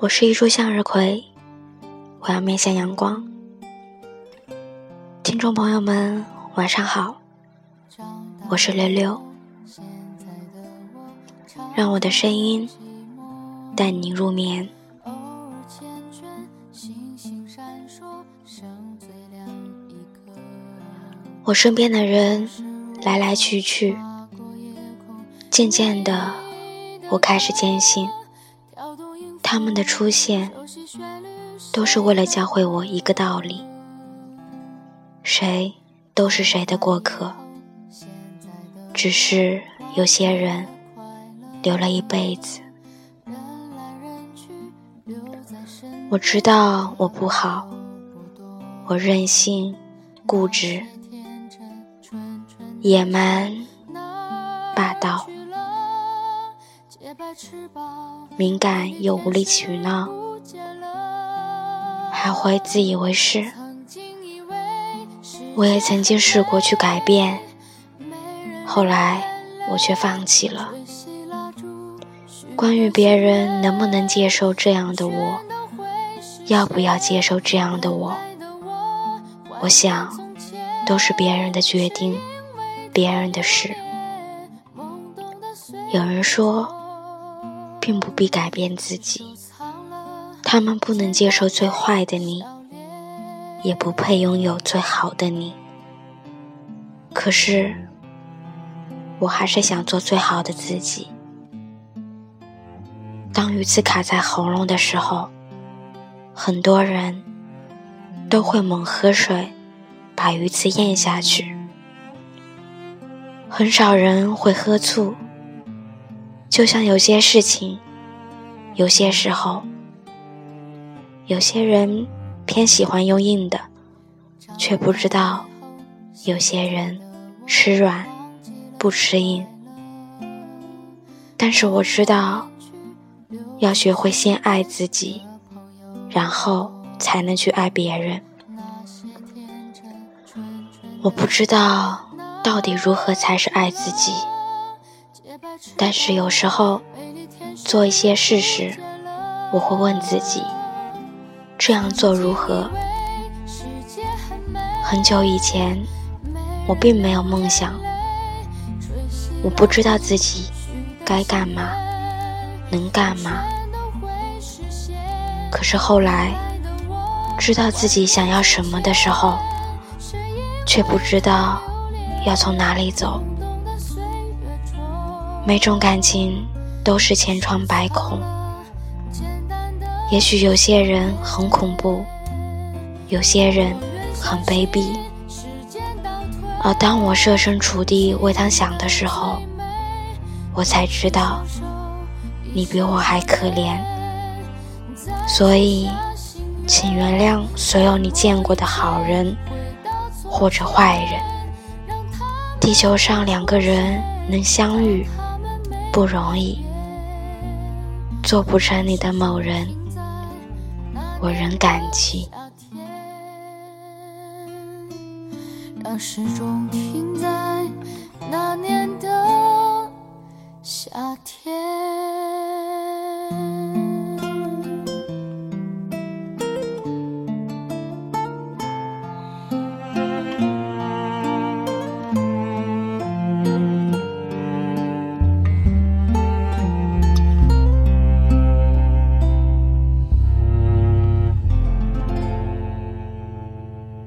我是一株向日葵，我要面向阳光。听众朋友们，晚上好，我是六六，让我的声音带你入眠。我身边的人来来去去，渐渐的，我开始坚信。他们的出现，都是为了教会我一个道理：谁都是谁的过客，只是有些人留了一辈子。我知道我不好，我任性、固执、野蛮、霸道。敏感又无理取闹，还会自以为是。我也曾经试过去改变，后来我却放弃了。关于别人能不能接受这样的我，要不要接受这样的我，我想都是别人的决定，别人的事。有人说。并不必改变自己，他们不能接受最坏的你，也不配拥有最好的你。可是，我还是想做最好的自己。当鱼刺卡在喉咙的时候，很多人都会猛喝水，把鱼刺咽下去，很少人会喝醋。就像有些事情，有些时候，有些人偏喜欢用硬的，却不知道有些人吃软不吃硬。但是我知道，要学会先爱自己，然后才能去爱别人。我不知道到底如何才是爱自己。但是有时候做一些事时，我会问自己：这样做如何？很久以前，我并没有梦想，我不知道自己该干嘛，能干嘛。可是后来，知道自己想要什么的时候，却不知道要从哪里走。每种感情都是千疮百孔，也许有些人很恐怖，有些人很卑鄙，而当我设身处地为他想的时候，我才知道你比我还可怜。所以，请原谅所有你见过的好人或者坏人。地球上两个人能相遇。不容易，做不成你的某人，我仍感激。让时钟停在那年的夏天。